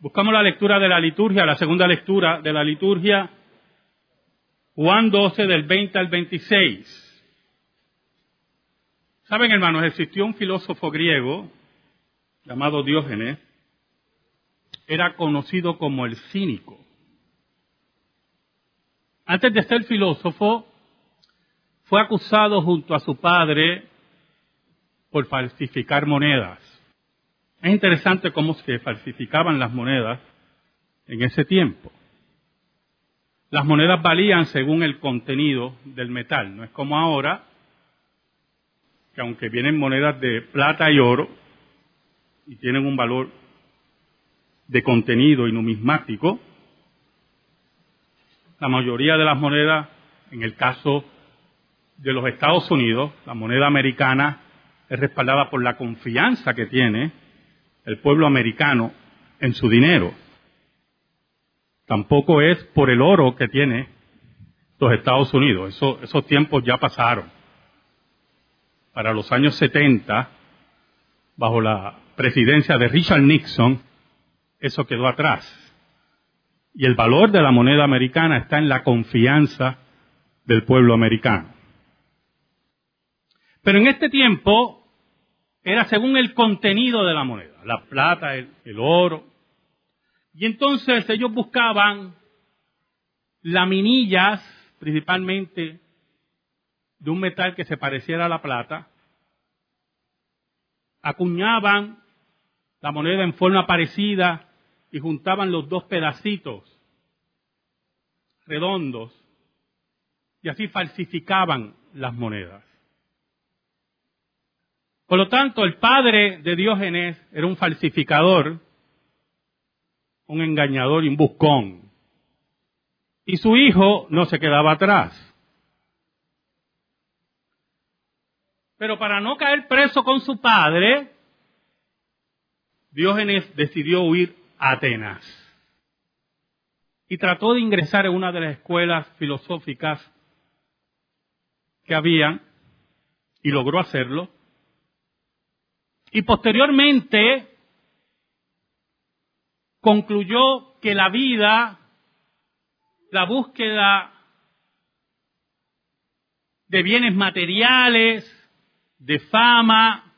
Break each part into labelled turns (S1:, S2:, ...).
S1: Buscamos la lectura de la liturgia, la segunda lectura de la liturgia, Juan 12 del 20 al 26. Saben, hermanos, existió un filósofo griego llamado Diógenes, era conocido como el cínico. Antes de ser filósofo, fue acusado junto a su padre por falsificar monedas. Es interesante cómo se falsificaban las monedas en ese tiempo. Las monedas valían según el contenido del metal, no es como ahora, que aunque vienen monedas de plata y oro y tienen un valor de contenido y numismático, la mayoría de las monedas, en el caso de los Estados Unidos, la moneda americana es respaldada por la confianza que tiene el pueblo americano en su dinero. Tampoco es por el oro que tiene los Estados Unidos. esos tiempos ya pasaron. Para los años 70, bajo la presidencia de Richard Nixon, eso quedó atrás. Y el valor de la moneda americana está en la confianza del pueblo americano. Pero en este tiempo era según el contenido de la moneda, la plata, el, oro. Y entonces ellos buscaban laminillas, principalmente de un metal que se pareciera a la plata, acuñaban la moneda en forma parecida y juntaban los dos pedacitos redondos y así falsificaban las monedas. Por lo tanto, el padre de Diógenes era un falsificador, un engañador y un buscón. Y su hijo no se quedaba atrás. Pero para no caer preso con su padre, Diógenes decidió huir a Atenas y trató de ingresar en una de las escuelas filosóficas que había y logró hacerlo. Y posteriormente concluyó que la vida, la búsqueda de bienes materiales, de fama,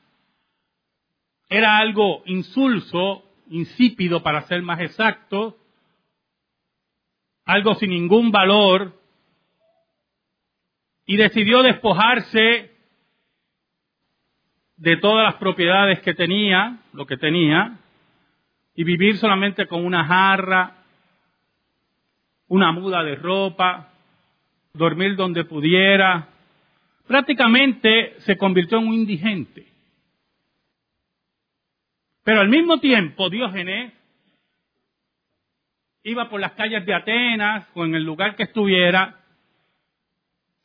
S1: era algo insulso, insípido para ser más exacto, algo sin ningún valor, y decidió despojarse de todas las propiedades que tenía, lo que tenía, y vivir solamente con una jarra, una muda de ropa, dormir donde pudiera. Prácticamente se convirtió en un indigente. Pero al mismo tiempo, Diógenes iba por las calles de Atenas o en el lugar que estuviera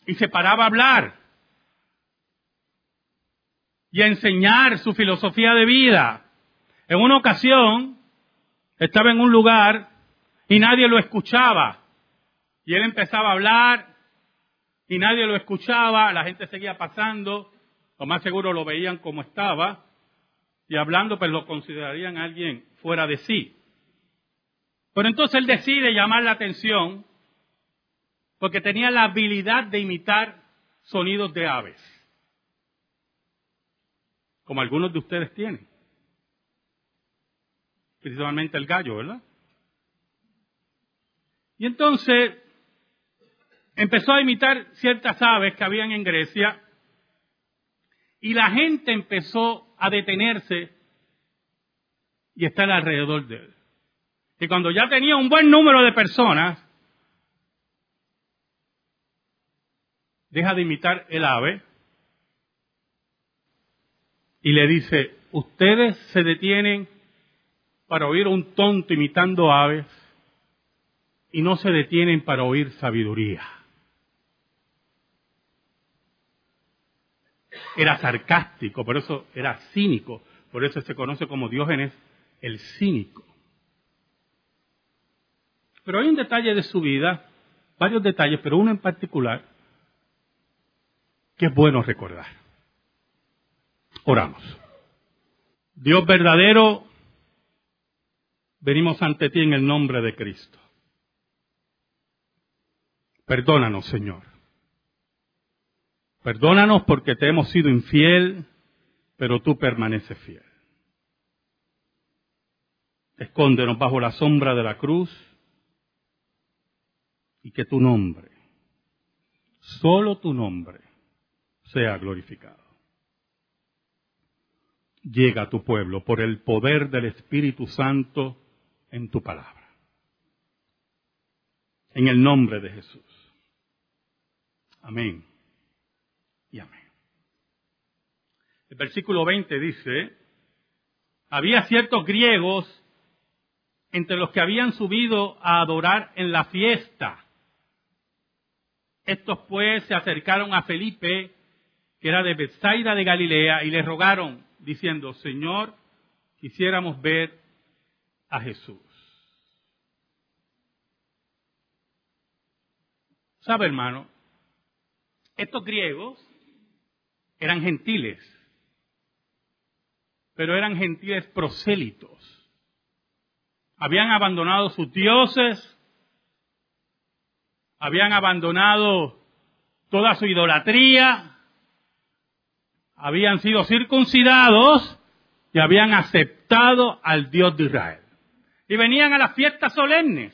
S1: y se paraba a hablar y a enseñar su filosofía de vida. En una ocasión estaba en un lugar y nadie lo escuchaba. Y él empezaba a hablar y nadie lo escuchaba, la gente seguía pasando, lo más seguro lo veían como estaba, y hablando, pues lo considerarían alguien fuera de sí. Pero entonces él decide llamar la atención porque tenía la habilidad de imitar sonidos de aves, como algunos de ustedes tienen, principalmente el gallo, ¿verdad? Y entonces empezó a imitar ciertas aves que habían en Grecia y la gente empezó a detenerse y estar alrededor de él. Y cuando ya tenía un buen número de personas, deja de imitar el ave y le dice, ustedes se detienen para oír un tonto imitando aves y no se detienen para oír sabiduría. era sarcástico, por eso era cínico, por eso se conoce como Diógenes el cínico. Pero hay un detalle de su vida, varios detalles, pero uno en particular, que es bueno recordar. Oramos. Dios verdadero, venimos ante ti en el nombre de Cristo. Perdónanos, Señor. Perdónanos porque te hemos sido infiel, pero tú permaneces fiel. Escóndenos bajo la sombra de la cruz y que tu nombre, solo tu nombre, sea glorificado. Llega a tu pueblo por el poder del Espíritu Santo en tu palabra. En el nombre de Jesús. Amén. Y amén. El versículo 20 dice, había ciertos griegos entre los que habían subido a adorar en la fiesta. Estos pues se acercaron a Felipe, que era de Bethsaida de Galilea, y le rogaron, diciendo, Señor, quisiéramos ver a Jesús. ¿Sabe, hermano? Estos griegos eran gentiles, pero eran gentiles prosélitos. Habían abandonado sus dioses, habían abandonado toda su idolatría, habían sido circuncidados y habían aceptado al Dios de Israel. Y venían a las fiestas solemnes.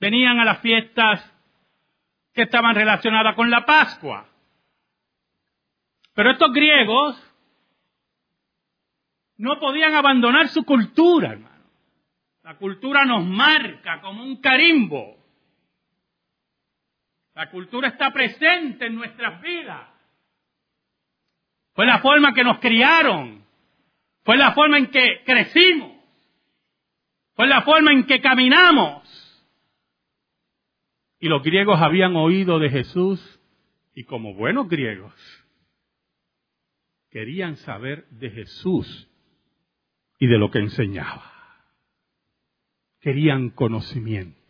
S1: Venían a las fiestas que estaban relacionadas con la Pascua. Pero estos griegos no podían abandonar su cultura, hermano. La cultura nos marca como un carimbo. La cultura está presente en nuestras vidas. Fue la forma que nos criaron. Fue la forma en que crecimos. Fue la forma en que caminamos. Y los griegos habían oído de Jesús y como buenos griegos querían saber de Jesús y de lo que enseñaba querían conocimiento.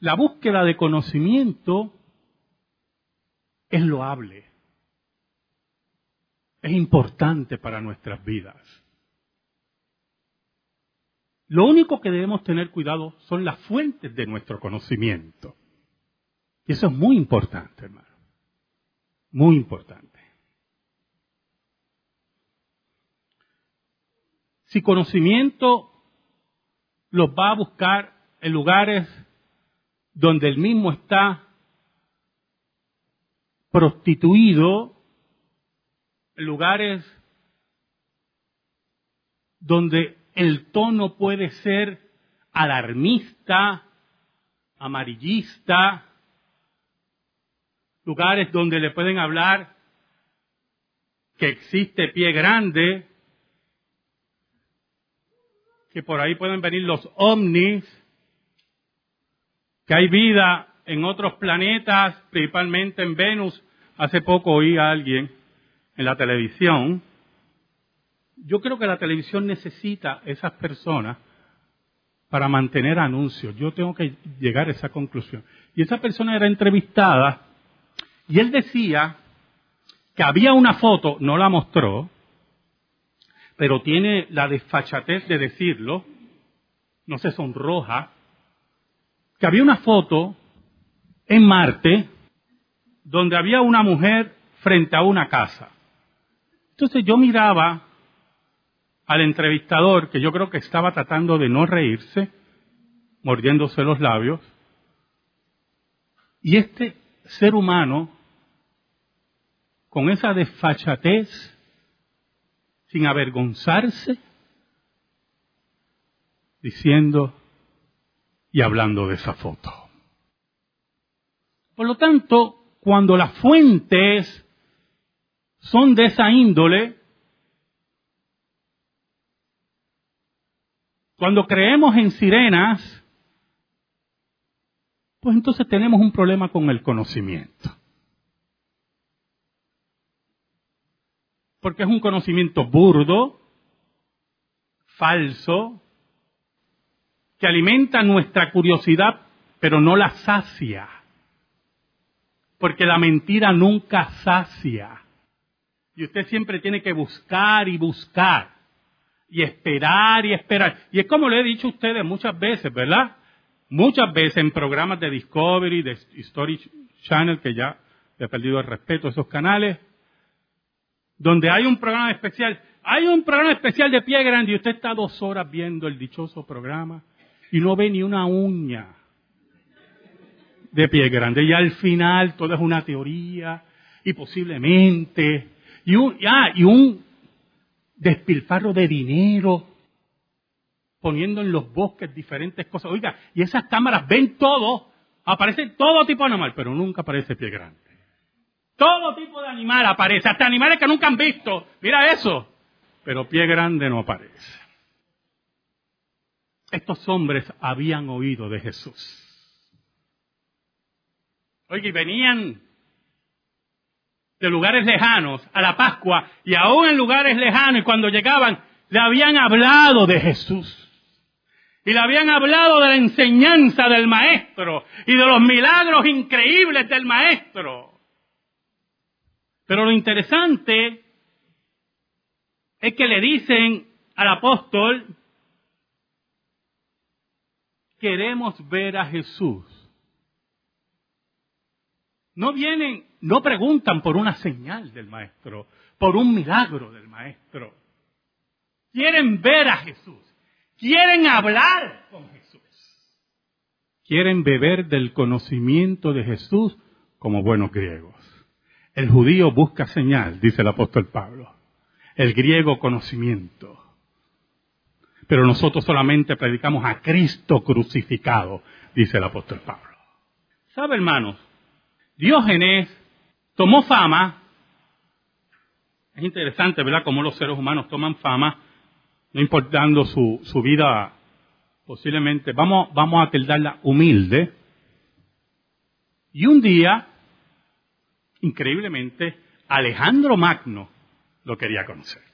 S1: La búsqueda de conocimiento es loable, es importante para nuestras vidas. Lo único que debemos tener cuidado son las fuentes de nuestro conocimiento. Y eso es muy importante, hermano. Muy importante. Si conocimiento los va a buscar en lugares donde el mismo está prostituido, lugares donde el tono puede ser alarmista, amarillista, lugares donde le pueden hablar que existe pie grande, que por ahí pueden venir los ovnis, que hay vida en otros planetas, principalmente en Venus. Hace poco oí a alguien en la televisión. Yo creo que la televisión necesita esas personas para mantener anuncios. Yo tengo que llegar a esa conclusión. Y esa persona era entrevistada y él decía que había una foto, no la mostró, pero tiene la desfachatez de decirlo, no se sonroja, que había una foto en Marte donde había una mujer frente a una casa. Entonces yo miraba al entrevistador, que yo creo que estaba tratando de no reírse, mordiéndose los labios, y este ser humano, con esa desfachatez, sin avergonzarse, diciendo y hablando de esa foto. Por lo tanto, cuando las fuentes son de esa índole, cuando creemos en sirenas, pues entonces tenemos un problema con el conocimiento. porque es un conocimiento burdo, falso, que alimenta nuestra curiosidad, pero no la sacia. Porque la mentira nunca sacia. Y usted siempre tiene que buscar y buscar. Y esperar y esperar. Y es como le he dicho a ustedes muchas veces, ¿verdad? Muchas veces en programas de Discovery, de Story Channel, que ya he perdido el respeto a esos canales, donde hay un programa especial. Hay un programa especial de pie grande y usted está dos horas viendo el dichoso programa y no ve ni una uña de pie grande. Y al final todo es una teoría y posiblemente, y un, ah, y un despilfarro de dinero poniendo en los bosques diferentes cosas. Oiga, y esas cámaras ven todo, aparece todo tipo de animal, pero nunca aparece pie grande. Todo tipo de animal aparece, hasta animales que nunca han visto. Mira eso. Pero pie grande no aparece. Estos hombres habían oído de Jesús. Oye, y venían de lugares lejanos a la Pascua y aún en lugares lejanos y cuando llegaban le habían hablado de Jesús. Y le habían hablado de la enseñanza del maestro y de los milagros increíbles del maestro. Pero lo interesante es que le dicen al apóstol, queremos ver a Jesús. No vienen, no preguntan por una señal del maestro, por un milagro del maestro. Quieren ver a Jesús. Quieren hablar con Jesús. Quieren beber del conocimiento de Jesús como buenos griegos. El judío busca señal, dice el apóstol Pablo. El griego conocimiento. Pero nosotros solamente predicamos a Cristo crucificado, dice el apóstol Pablo. ¿Sabe, hermanos? Diógenes tomó fama. Es interesante, ¿verdad?, cómo los seres humanos toman fama, no importando su, su vida posiblemente, vamos, vamos a tildarla humilde. Y un día increíblemente, Alejandro Magno lo quería conocer.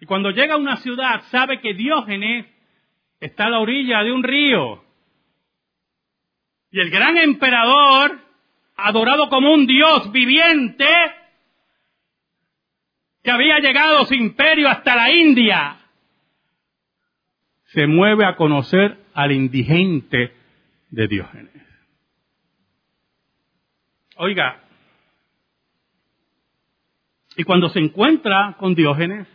S1: Y cuando llega a una ciudad, sabe que Diógenes está a la orilla de un río. Y el gran emperador, adorado como un dios viviente, que había llegado su imperio hasta la India, se mueve a conocer al indigente de Diógenes. Oiga, y cuando se encuentra con Diógenes,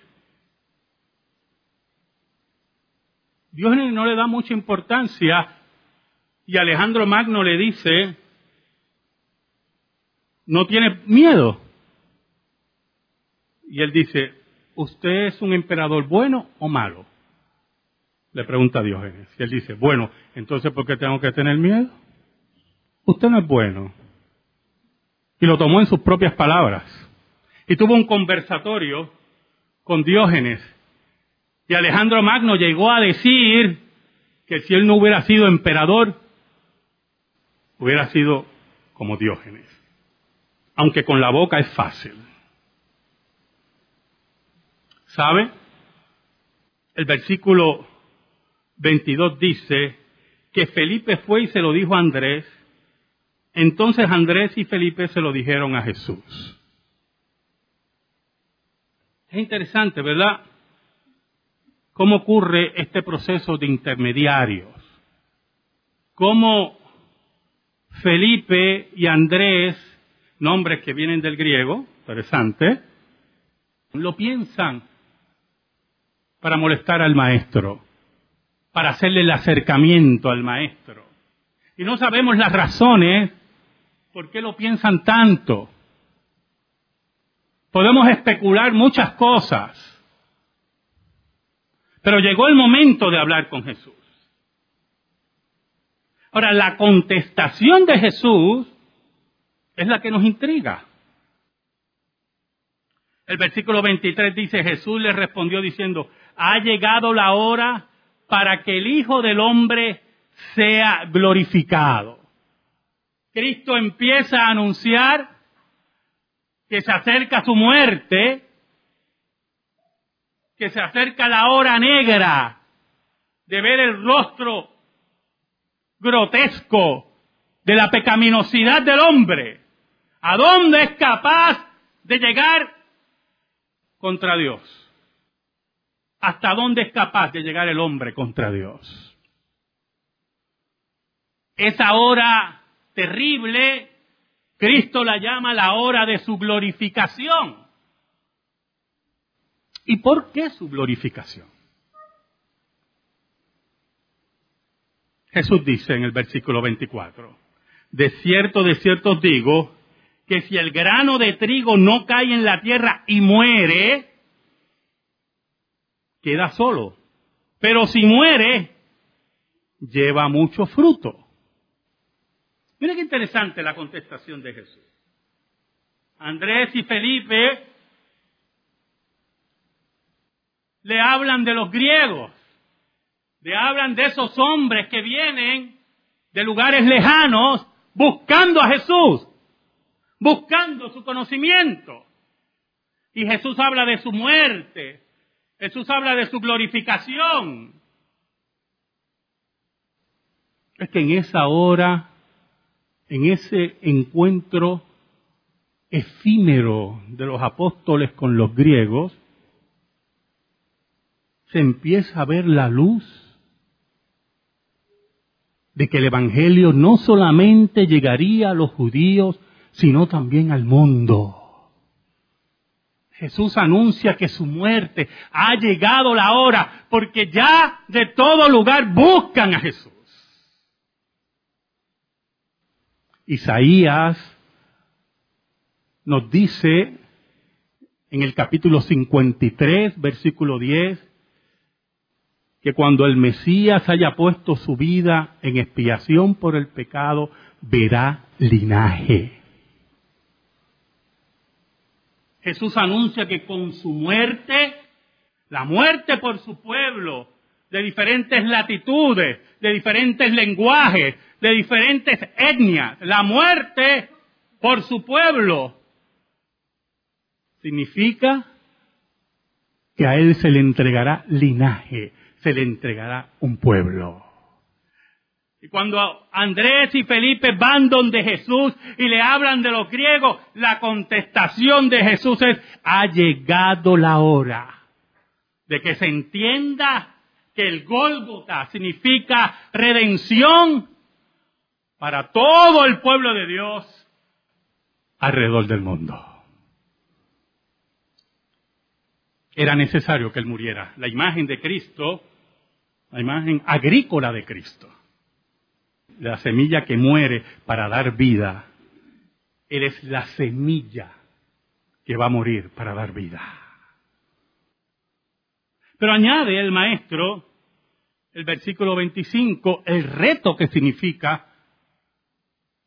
S1: Diógenes no le da mucha importancia y Alejandro Magno le dice, no tiene miedo. Y él dice, ¿usted es un emperador bueno o malo? Le pregunta Diógenes. Y él dice, bueno, entonces ¿por qué tengo que tener miedo? Usted no es bueno y lo tomó en sus propias palabras. Y tuvo un conversatorio con Diógenes. Y Alejandro Magno llegó a decir que si él no hubiera sido emperador, hubiera sido como Diógenes. Aunque con la boca es fácil. ¿Sabe? El versículo 22 dice que Felipe fue y se lo dijo a Andrés entonces Andrés y Felipe se lo dijeron a Jesús. Es interesante, ¿verdad? ¿Cómo ocurre este proceso de intermediarios? ¿Cómo Felipe y Andrés, nombres que vienen del griego, interesante, lo piensan para molestar al maestro, para hacerle el acercamiento al maestro. Y no sabemos las razones ¿Por qué lo piensan tanto? Podemos especular muchas cosas, pero llegó el momento de hablar con Jesús. Ahora, la contestación de Jesús es la que nos intriga. El versículo 23 dice, Jesús le respondió diciendo, ha llegado la hora para que el Hijo del Hombre sea glorificado. Cristo empieza a anunciar que se acerca su muerte, que se acerca la hora negra de ver el rostro grotesco de la pecaminosidad del hombre. ¿A dónde es capaz de llegar contra Dios? ¿Hasta dónde es capaz de llegar el hombre contra Dios? Esa hora terrible, Cristo la llama la hora de su glorificación. ¿Y por qué su glorificación? Jesús dice en el versículo 24, de cierto, de cierto os digo, que si el grano de trigo no cae en la tierra y muere, queda solo. Pero si muere, lleva mucho fruto. Mira qué interesante la contestación de Jesús. Andrés y Felipe le hablan de los griegos, le hablan de esos hombres que vienen de lugares lejanos buscando a Jesús, buscando su conocimiento. Y Jesús habla de su muerte, Jesús habla de su glorificación. Es que en esa hora, en ese encuentro efímero de los apóstoles con los griegos, se empieza a ver la luz de que el Evangelio no solamente llegaría a los judíos, sino también al mundo. Jesús anuncia que su muerte ha llegado la hora, porque ya de todo lugar buscan a Jesús. Isaías nos dice en el capítulo 53, versículo 10, que cuando el Mesías haya puesto su vida en expiación por el pecado, verá linaje. Jesús anuncia que con su muerte, la muerte por su pueblo, de diferentes latitudes, de diferentes lenguajes, de diferentes etnias, la muerte por su pueblo, significa que a él se le entregará linaje, se le entregará un pueblo. Y cuando Andrés y Felipe van donde Jesús y le hablan de los griegos, la contestación de Jesús es, ha llegado la hora de que se entienda que el Gólgota significa redención para todo el pueblo de Dios alrededor del mundo. Era necesario que Él muriera. La imagen de Cristo la imagen agrícola de Cristo. La semilla que muere para dar vida. Él es la semilla que va a morir para dar vida. Pero añade el maestro, el versículo 25, el reto que significa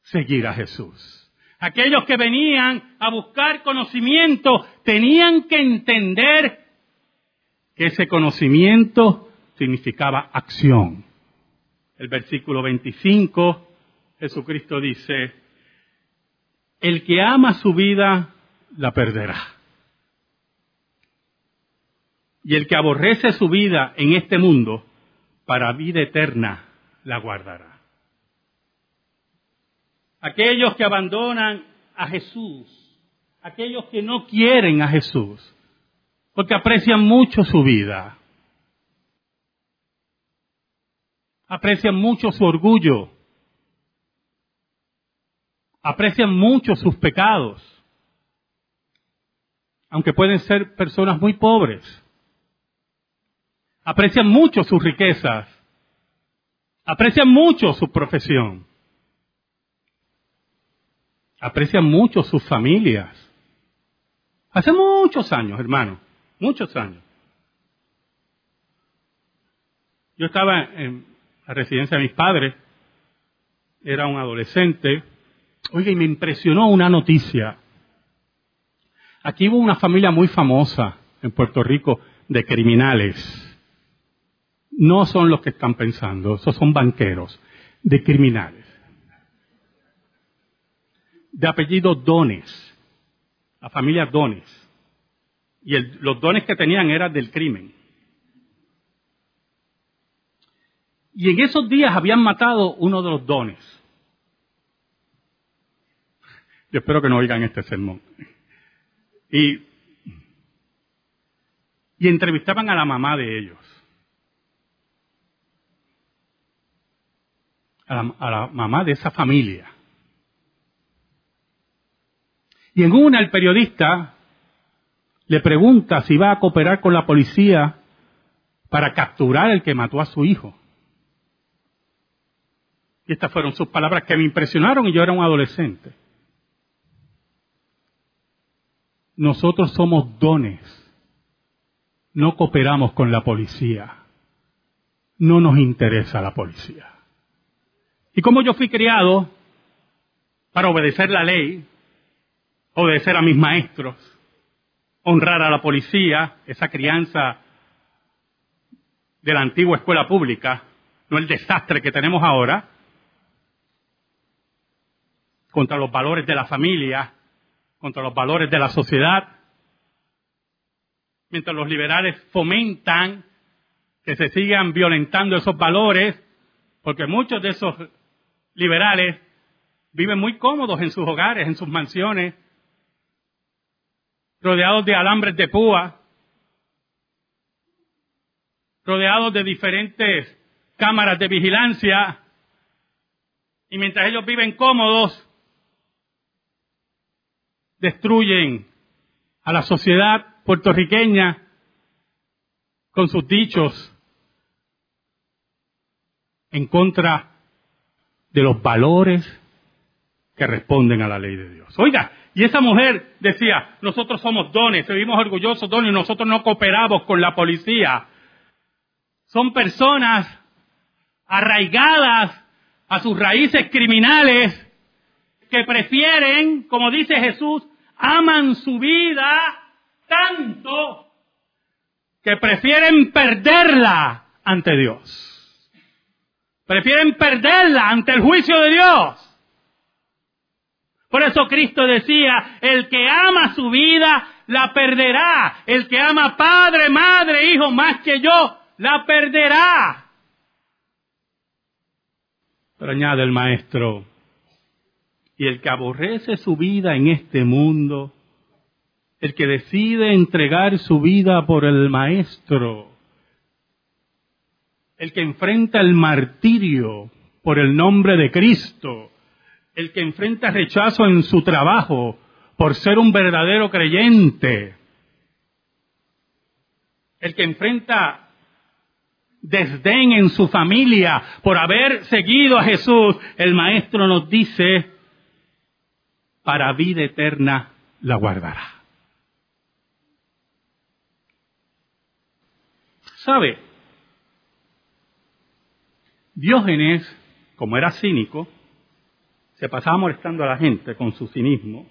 S1: seguir a Jesús. Aquellos que venían a buscar conocimiento tenían que entender que ese conocimiento significaba acción. El versículo 25, Jesucristo dice, el que ama su vida, la perderá. Y el que aborrece su vida en este mundo, para vida eterna, la guardará. Aquellos que abandonan a Jesús, aquellos que no quieren a Jesús, porque aprecian mucho su vida, aprecian mucho su orgullo, aprecian mucho sus pecados, aunque pueden ser personas muy pobres, aprecian mucho sus riquezas, aprecian mucho su profesión, aprecian mucho sus familias. Hace muchos años, hermano, muchos años. Yo estaba en, la residencia de mis padres, era un adolescente. Oiga, y me impresionó una noticia. Aquí hubo una familia muy famosa en Puerto Rico de criminales. No son los que están pensando, esos son banqueros, de criminales. De apellido Dones, la familia Dones. Y los dones que tenían eran del crimen. Y en esos días habían matado uno de los dones. Yo espero que no oigan este sermón. Y, entrevistaban a la mamá de ellos. A la, a la mamá de esa familia. Y en una el periodista le pregunta si va a cooperar con la policía para capturar al que mató a su hijo. Y estas fueron sus palabras que me impresionaron y yo era un adolescente. Nosotros somos dones. No cooperamos con la policía. No nos interesa la policía. Y como yo fui criado para obedecer la ley, obedecer a mis maestros, honrar a la policía, esa crianza de la antigua escuela pública, no el desastre que tenemos ahora, contra los valores de la familia, contra los valores de la sociedad, mientras los liberales fomentan que se sigan violentando esos valores, porque muchos de esos liberales viven muy cómodos en sus hogares, en sus mansiones, rodeados de alambres de púa, rodeados de diferentes cámaras de vigilancia, y mientras ellos viven cómodos, destruyen a la sociedad puertorriqueña con sus dichos en contra de los valores que responden a la ley de Dios. Oiga, y esa mujer decía, nosotros somos dones, vivimos orgullosos dones, nosotros no cooperamos con la policía. Son personas arraigadas a sus raíces criminales que prefieren, como dice Jesús, aman su vida tanto que prefieren perderla ante Dios. Prefieren perderla ante el juicio de Dios. Por eso Cristo decía, el que ama su vida, la perderá. El que ama padre, madre, hijo, más que yo, la perderá. Pero añade el maestro, y el que aborrece su vida en este mundo, el que decide entregar su vida por el Maestro, el que enfrenta el martirio por el nombre de Cristo, el que enfrenta rechazo en su trabajo por ser un verdadero creyente, el que enfrenta desdén en su familia por haber seguido a Jesús, el Maestro nos dice, para vida eterna la guardará. ¿Sabe? Diógenes, como era cínico, se pasaba molestando a la gente con su cinismo.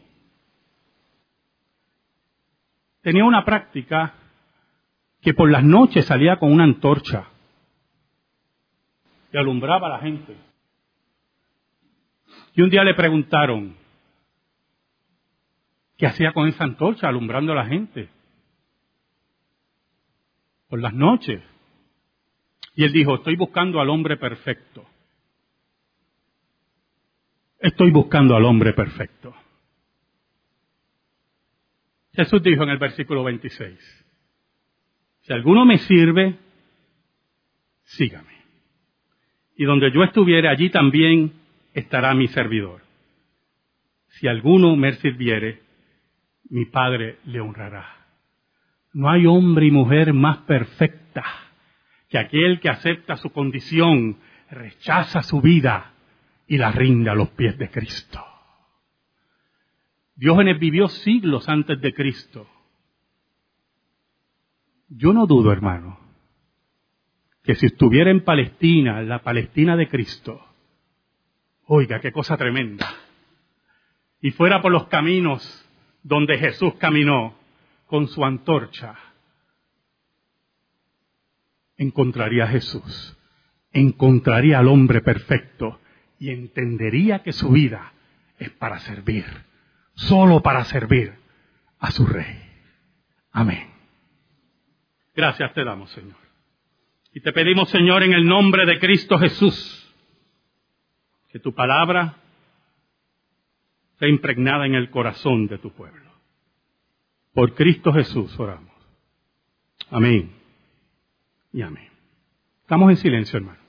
S1: Tenía una práctica que por las noches salía con una antorcha y alumbraba a la gente. Y un día le preguntaron, ¿Qué hacía con esa antorcha alumbrando a la gente? Por las noches. Y él dijo, estoy buscando al hombre perfecto. Estoy buscando al hombre perfecto. Jesús dijo en el versículo 26, si alguno me sirve, sígame. Y donde yo estuviere, allí también estará mi servidor. Si alguno me sirviere, mi Padre le honrará. No hay hombre y mujer más perfecta que aquel que acepta su condición, rechaza su vida y la rinde a los pies de Cristo. Diógenes vivió siglos antes de Cristo. Yo no dudo, hermano, que si estuviera en Palestina, la Palestina de Cristo, oiga, qué cosa tremenda, y fuera por los caminos donde Jesús caminó con su antorcha, encontraría a Jesús, encontraría al hombre perfecto y entendería que su vida es para servir, solo para servir a su rey. Amén. Gracias te damos, Señor. Y te pedimos, Señor, en el nombre de Cristo Jesús, que tu palabra sea impregnada en el corazón de tu pueblo. Por Cristo Jesús oramos. Amén. Y amén. Estamos en silencio, hermano.